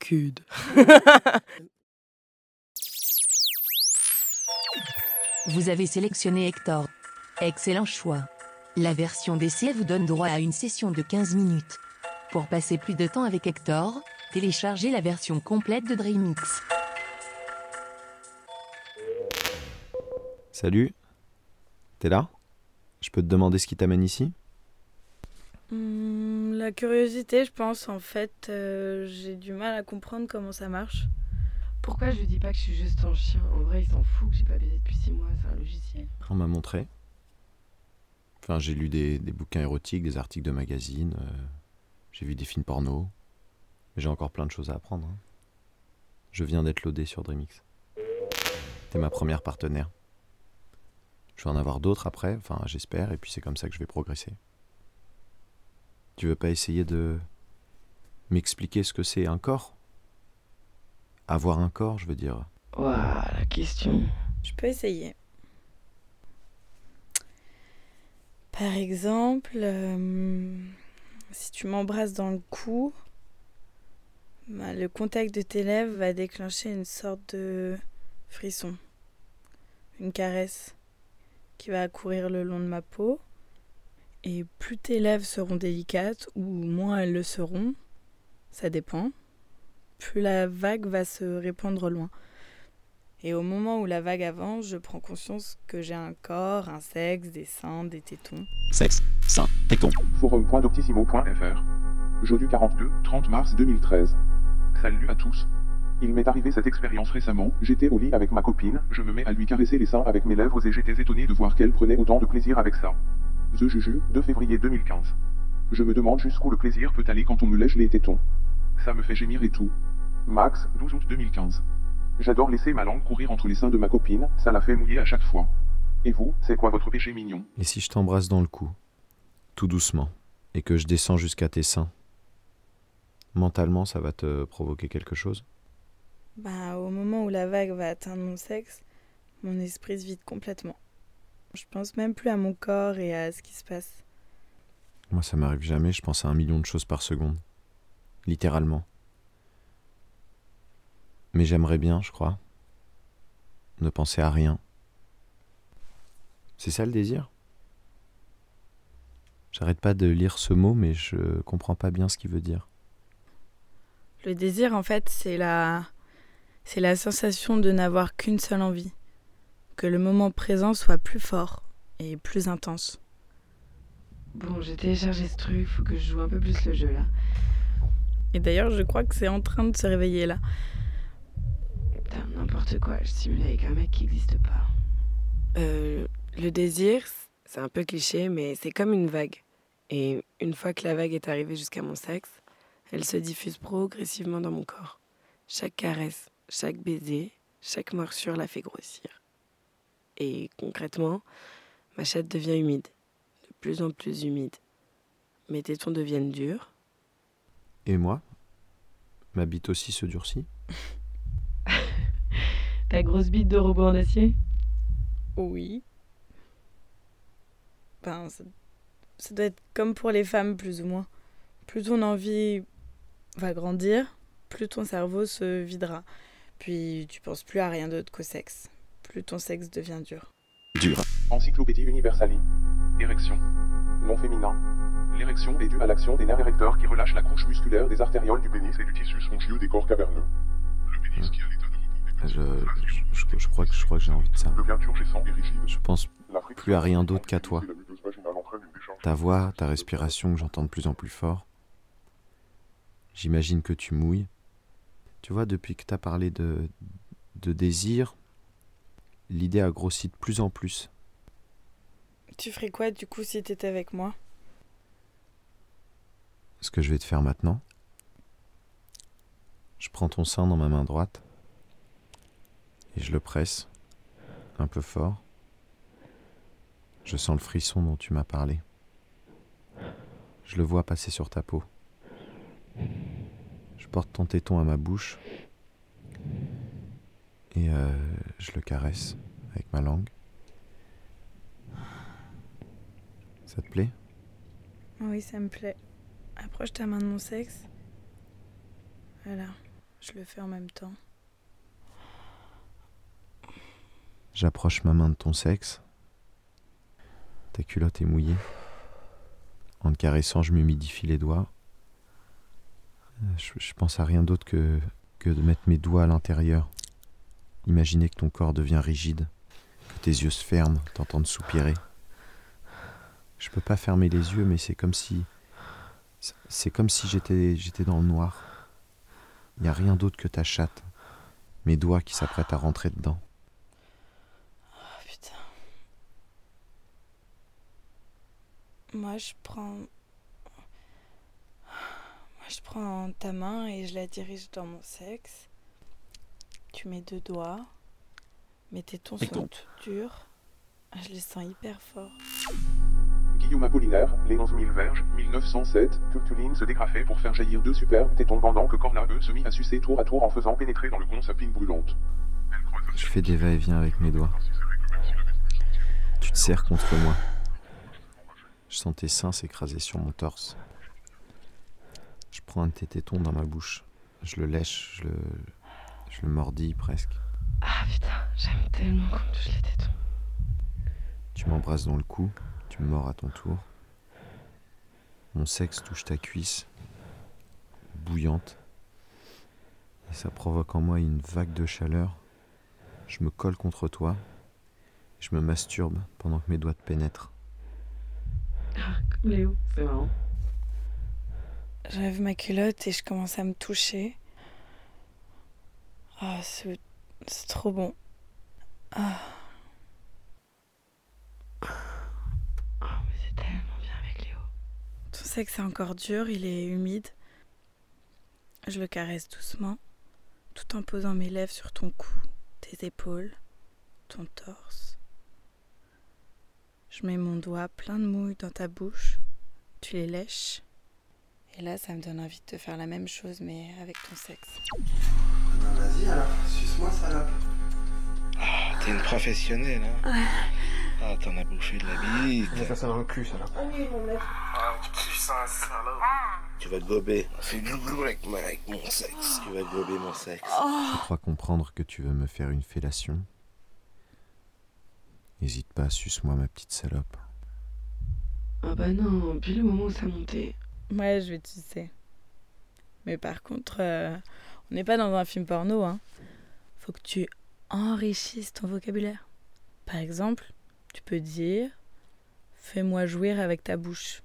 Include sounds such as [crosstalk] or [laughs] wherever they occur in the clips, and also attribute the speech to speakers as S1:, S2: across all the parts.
S1: Cud. [laughs]
S2: Vous avez sélectionné Hector. Excellent choix. La version d'essai vous donne droit à une session de 15 minutes. Pour passer plus de temps avec Hector, téléchargez la version complète de Dreamix.
S3: Salut. T'es là? Je peux te demander ce qui t'amène ici?
S1: Hmm, la curiosité, je pense. En fait, euh, j'ai du mal à comprendre comment ça marche.
S4: Pourquoi je lui dis pas que je suis juste un chien? En vrai, il s'en fout que j'ai pas baisé depuis 6 mois, c'est un logiciel.
S3: On m'a montré. Enfin, j'ai lu des, des bouquins érotiques, des articles de magazines, euh, j'ai vu des films porno. Mais j'ai encore plein de choses à apprendre. hein. Je viens d'être loadé sur Dreamix. T'es ma première partenaire. Je vais en avoir d'autres après, enfin j'espère, et puis c'est comme ça que je vais progresser. Tu veux pas essayer de m'expliquer ce que c'est un corps? Avoir un corps, je veux dire.
S4: Waouh, la question.
S1: Je peux essayer. Par exemple, euh, si tu m'embrasses dans le cou, bah, le contact de tes lèvres va déclencher une sorte de frisson, une caresse qui va courir le long de ma peau. Et plus tes lèvres seront délicates ou moins elles le seront, ça dépend, plus la vague va se répandre loin. Et au moment où la vague avance, je prends conscience que j'ai un corps, un sexe, des seins, des tétons.
S5: Sexe, sein, téton.
S6: Forum.doctissimo.fr Jeudi 42, 30 mars 2013. Salut à tous. Il m'est arrivé cette expérience récemment, j'étais au lit avec ma copine, je me mets à lui caresser les seins avec mes lèvres et j'étais étonné de voir qu'elle prenait autant de plaisir avec ça. The Juju, 2 février 2015. Je me demande jusqu'où le plaisir peut aller quand on me lèche les tétons. Ça me fait gémir et tout. Max, 12 août 2015. J'adore laisser ma langue courir entre les seins de ma copine, ça la fait mouiller à chaque fois. Et vous, c'est quoi votre péché mignon?
S3: Et si je t'embrasse dans le cou, tout doucement, et que je descends jusqu'à tes seins Mentalement, ça va te provoquer quelque chose?
S1: Bah, au moment où la vague va atteindre mon sexe, mon esprit se vide complètement. Je pense même plus à mon corps et à ce qui se passe.
S3: Moi, ça m'arrive jamais, je pense à un million de choses par seconde. Littéralement. Mais j'aimerais bien, je crois, ne penser à rien. C'est ça le désir? J'arrête pas de lire ce mot, mais je comprends pas bien ce qu'il veut dire.
S1: Le désir, en fait, c'est la... c'est la sensation de n'avoir qu'une seule envie. Que le moment présent soit plus fort et plus intense.
S4: Bon, j'ai téléchargé ce truc, faut que je joue un peu plus le jeu là.
S1: Et d'ailleurs, je crois que c'est en train de se réveiller là.
S4: Putain, n'importe quoi, je simule avec un mec qui n'existe pas. Euh, le désir, c'est un peu cliché, mais c'est comme une vague. Et une fois que la vague est arrivée jusqu'à mon sexe, elle se diffuse progressivement dans mon corps. Chaque caresse, chaque baiser, chaque morsure la fait grossir. Et concrètement, ma chatte devient humide, de plus en plus humide. Mes tétons deviennent durs.
S3: Et moi Ma bite aussi se durcit [laughs]
S4: Ta grosse bite de robot en acier?
S1: Oui. Ben, ça, ça doit être comme pour les femmes, plus ou moins. Plus ton envie va grandir, plus ton cerveau se videra. Puis tu penses plus à rien d'autre qu'au sexe. Plus ton sexe devient dur.
S5: Dur.
S6: Encyclopédie Universalis. Érection. Non féminin. L'érection est due à l'action des nerfs érecteurs qui relâchent la couche musculaire des artérioles du pénis et du tissu spongieux des corps caverneux. Le pénis qui a l'état de
S3: je, je, je- je crois que je crois que j'ai envie de ça.
S6: devient turgescent et rigide.
S3: Je pense plus à rien d'autre qu'à toi. ta voix, ta respiration que j'entends de plus en plus fort. J'imagine que tu mouilles. Tu vois, depuis que tu as parlé de, de désir, l'idée a grossi de plus en plus.
S1: Tu ferais quoi du coup si t'étais avec moi?
S3: Ce que je vais te faire maintenant, je prends ton sein dans ma main droite et je le presse un peu fort. Je sens le frisson dont tu m'as parlé. Je le vois passer sur ta peau. Je porte ton téton à ma bouche et euh, je le caresse avec ma langue. Ça te plaît?
S1: Oui, ça me plaît. Approche ta main de mon sexe. Voilà, je le fais en même temps.
S3: J'approche ma main de ton sexe. Ta culotte est mouillée. En te caressant, je m'humidifie les doigts. Je, pense à rien d'autre que, de mettre mes doigts à l'intérieur. Imaginer que ton corps devient rigide, que tes yeux se ferment, t'entendre soupirer. Je peux pas fermer les yeux, mais c'est comme si. C'est comme si j'étais dans le noir. Il n'y a rien d'autre que ta chatte. Mes doigts qui s'apprêtent à rentrer dedans.
S1: Oh putain. Moi, je prends. Je prends ta main et je la dirige dans mon sexe. Tu mets deux doigts. Mes tétons sont tout durs. Ah, Je les sens hyper forts.
S6: Guillaume Apollinaire, les 11 000 verges, 1907, Tutuline se dégrafait pour faire jaillir deux superbes tétons pendant que Cornabeu se mit à sucer tour à tour en faisant pénétrer dans le con sa pine brûlante.
S3: Je fais des va-et-vient avec mes doigts. Tu te serres contre moi. Je sens tes seins s'écraser sur mon torse. Je prends un de tes tétons dans ma bouche. Je le lèche, je le, je le mordis presque.
S4: Ah putain, j'aime tellement qu'on me touche les tétons.
S3: Tu m'embrasses dans le cou, tu me mords à ton tour. Mon sexe touche ta cuisse, bouillante. Et ça provoque en moi une vague de chaleur. Je me colle contre toi. Je me masturbe pendant que mes doigts te pénètrent.
S4: Ah, comme Léo, c'est marrant.
S1: J'enlève ma culotte et je commence à me toucher. Ah, c'est c'est trop bon. Ah,
S4: Oh, mais c'est tellement bien avec Léo.
S1: ton sexe est encore dur, il est humide. Je le caresse doucement, tout en posant mes lèvres sur ton cou, tes épaules, ton torse. Je mets mon doigt plein de mouille dans ta bouche, tu les lèches. Et là, ça me donne envie de te faire la même chose, mais avec ton sexe.
S7: Ben vas-y alors, suce-moi salope.
S8: Ah, t'es une professionnelle, hein Ah, t'en as bouffé de la bite.
S7: Mets ça dans le cul salope.
S8: Ah, putain, salope. Tu vas te gober. Fais glouglou avec, mon sexe. Tu vas te gober mon sexe.
S3: Je crois comprendre que tu veux me faire une fellation? N'hésite pas, suce-moi ma petite salope.
S4: Ah bah non, puis le moment où ça montait.
S1: Ouais, je vais sucer. Mais par contre, euh, on n'est pas dans un film porno, hein. Faut que tu enrichisses ton vocabulaire. Par exemple, tu peux dire Fais-moi jouir avec ta bouche.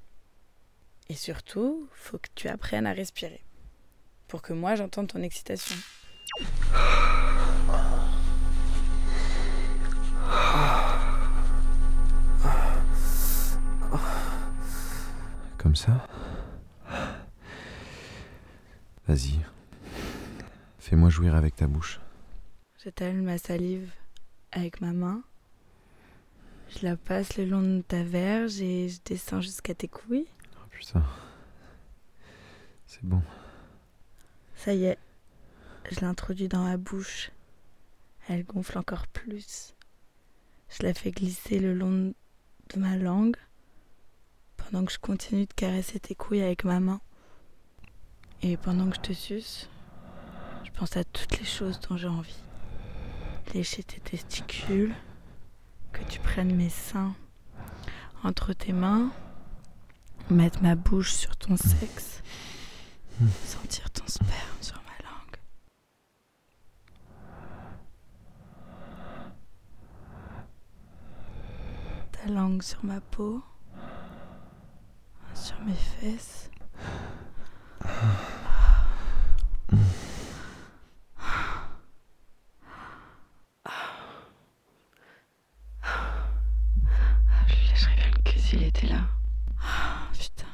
S1: Et surtout, faut que tu apprennes à respirer. Pour que moi j'entende ton excitation.
S3: Comme ça? Vas-y. Fais-moi jouir avec ta bouche.
S1: J'étale ma salive avec ma main. Je la passe le long de ta verge et je descends jusqu'à tes couilles.
S3: Oh putain. C'est bon.
S1: Ça y est, je l'introduis dans ma bouche. Elle gonfle encore plus. Je la fais glisser le long de ma langue pendant que je continue de caresser tes couilles avec ma main. Et pendant que je te suce, je pense à toutes les choses dont j'ai envie. Lécher tes testicules, que tu prennes mes seins entre tes mains, mettre ma bouche sur ton sexe, sentir ton sperme sur ma langue. Ta langue sur ma peau, sur mes fesses.
S4: Je lâcherais bien le cul s'il était là.
S1: Ah, putain.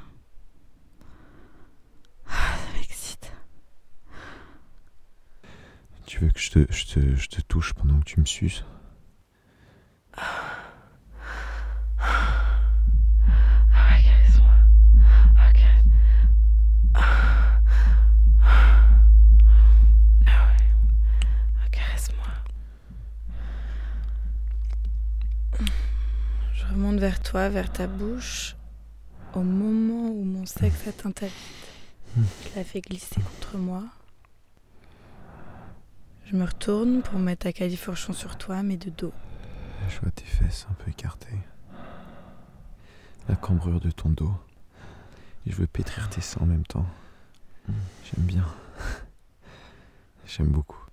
S1: Ça m'excite.
S3: Tu veux que je te, je te, je te touche pendant que tu me suces?
S1: Je remonte vers toi, vers ta bouche. Au moment où mon sexe atteint ta je la fais glisser contre moi. Je me retourne pour mettre ta califourchon sur toi, mais de dos.
S3: Je vois tes fesses un peu écartées. La cambrure de ton dos. Et je veux pétrir tes seins en même temps. J'aime bien. J'aime beaucoup.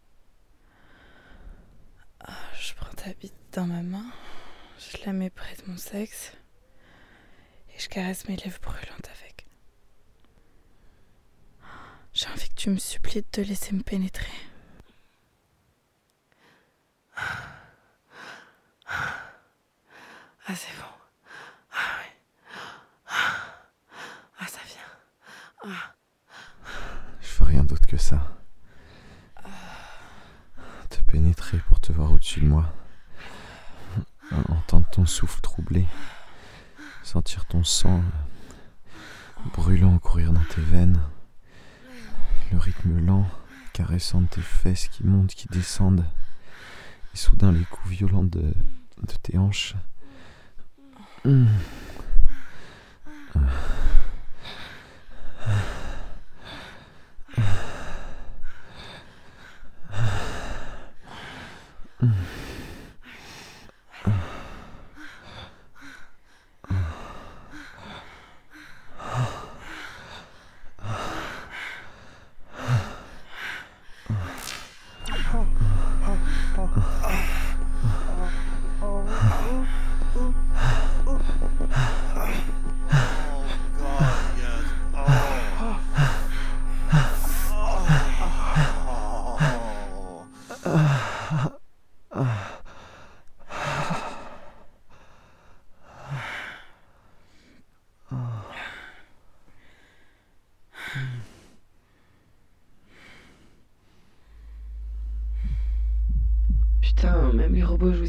S1: Ah, je prends ta bite dans ma main. Je la mets près de mon sexe. Et je caresse mes lèvres brûlantes avec. J'ai envie que tu me supplies de te laisser me pénétrer.
S4: Ah, c'est bon. Ah, ouais. Ah, ça vient. Ah.
S3: Je fais rien d'autre que ça. Te pénétrer pour te voir au-dessus de moi. Entendre ton souffle troublé. Sentir ton sang brûlant courir dans tes veines. Le rythme lent caressant tes fesses qui montent, qui descendent. Et soudain les coups violents de, de tes hanches. Mmh.
S4: Putain,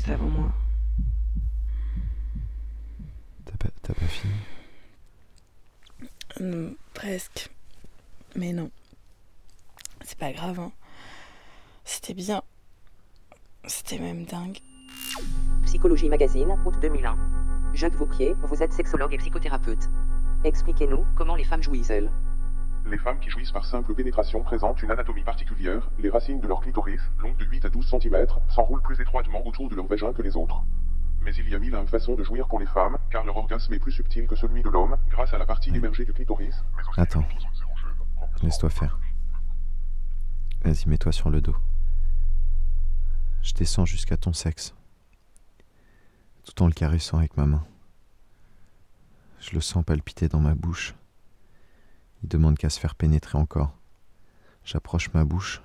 S4: jouissent avant moi.
S3: T'as pas, t'as pas fini
S1: Hum, presque. Mais non. C'est pas grave, hein. C'était bien. C'était même dingue.
S9: Psychologie Magazine, août 2001. Jacques Vauquier, vous êtes sexologue et psychothérapeute. Expliquez-nous comment les femmes jouissent-elles.
S6: Les femmes qui jouissent par simple pénétration présentent une anatomie particulière. Les racines de leur clitoris, longues de 8 à 12 cm, s'enroulent plus étroitement autour de leur vagin que les autres. Mais il y a mille façons de jouir pour les femmes, car leur orgasme est plus subtil que celui de l'homme, grâce à la partie émergée du clitoris. mais aussi
S3: Attends. Laisse-toi faire. Vas-y, mets-toi sur le dos. Je descends jusqu'à ton sexe, tout en le caressant avec ma main. Je le sens palpiter dans ma bouche. Il demande qu'à se faire pénétrer encore. J'approche ma bouche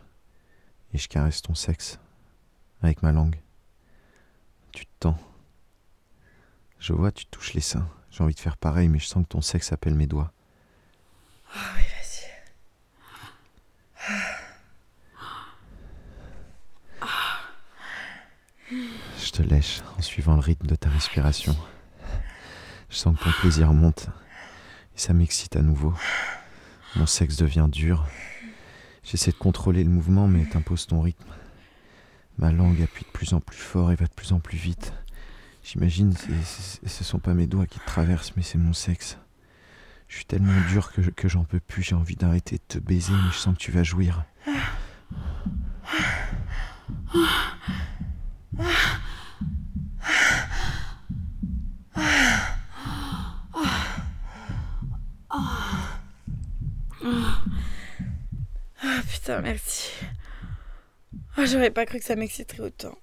S3: et je caresse ton sexe avec ma langue. Tu te tends. Je vois, tu touches les seins. J'ai envie de faire pareil, mais je sens que ton sexe appelle mes doigts.
S1: Ah oui, vas-y.
S3: Je te lèche en suivant le rythme de ta respiration. Je sens que ton plaisir monte et ça m'excite à nouveau. Mon sexe devient dur. J'essaie de contrôler le mouvement, mais t'imposes ton rythme. Ma langue appuie de plus en plus fort et va de plus en plus vite. J'imagine ce sont pas mes doigts qui te traversent, mais c'est mon sexe. Je suis tellement dur que, que j'en peux plus. J'ai envie d'arrêter de te baiser, mais je sens que tu vas jouir.
S1: Ah putain, merci. Ah, J'aurais pas cru que ça m'exciterait autant.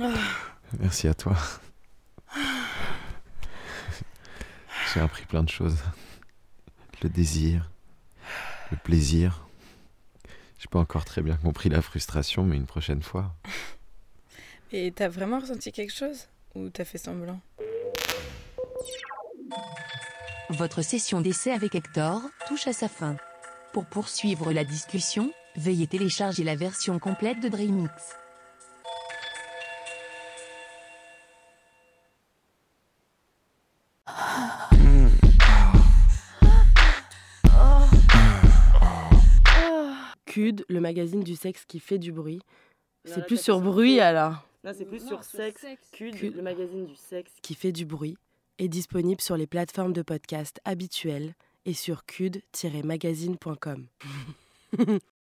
S1: Ah,
S3: Merci à toi. J'ai appris plein de choses. Le désir, le plaisir. J'ai pas encore très bien compris la frustration, mais une prochaine fois.
S1: Et t'as vraiment ressenti quelque chose? Ou t'as fait semblant?
S2: Votre session d'essai avec Hector touche à sa fin. Pour poursuivre la discussion, veuillez télécharger la version complète de Dreamix.
S4: CUD, le magazine du sexe qui fait du bruit. C'est plus sur bruit alors.
S10: Là, c'est plus
S11: Non,
S10: sur
S11: sur
S10: sexe.
S11: sexe.
S10: CUD,
S4: CUD.
S10: le magazine du sexe.
S4: Qui fait du bruit.
S12: est disponible sur les plateformes de podcast habituelles et sur cud-magazine.com. [laughs]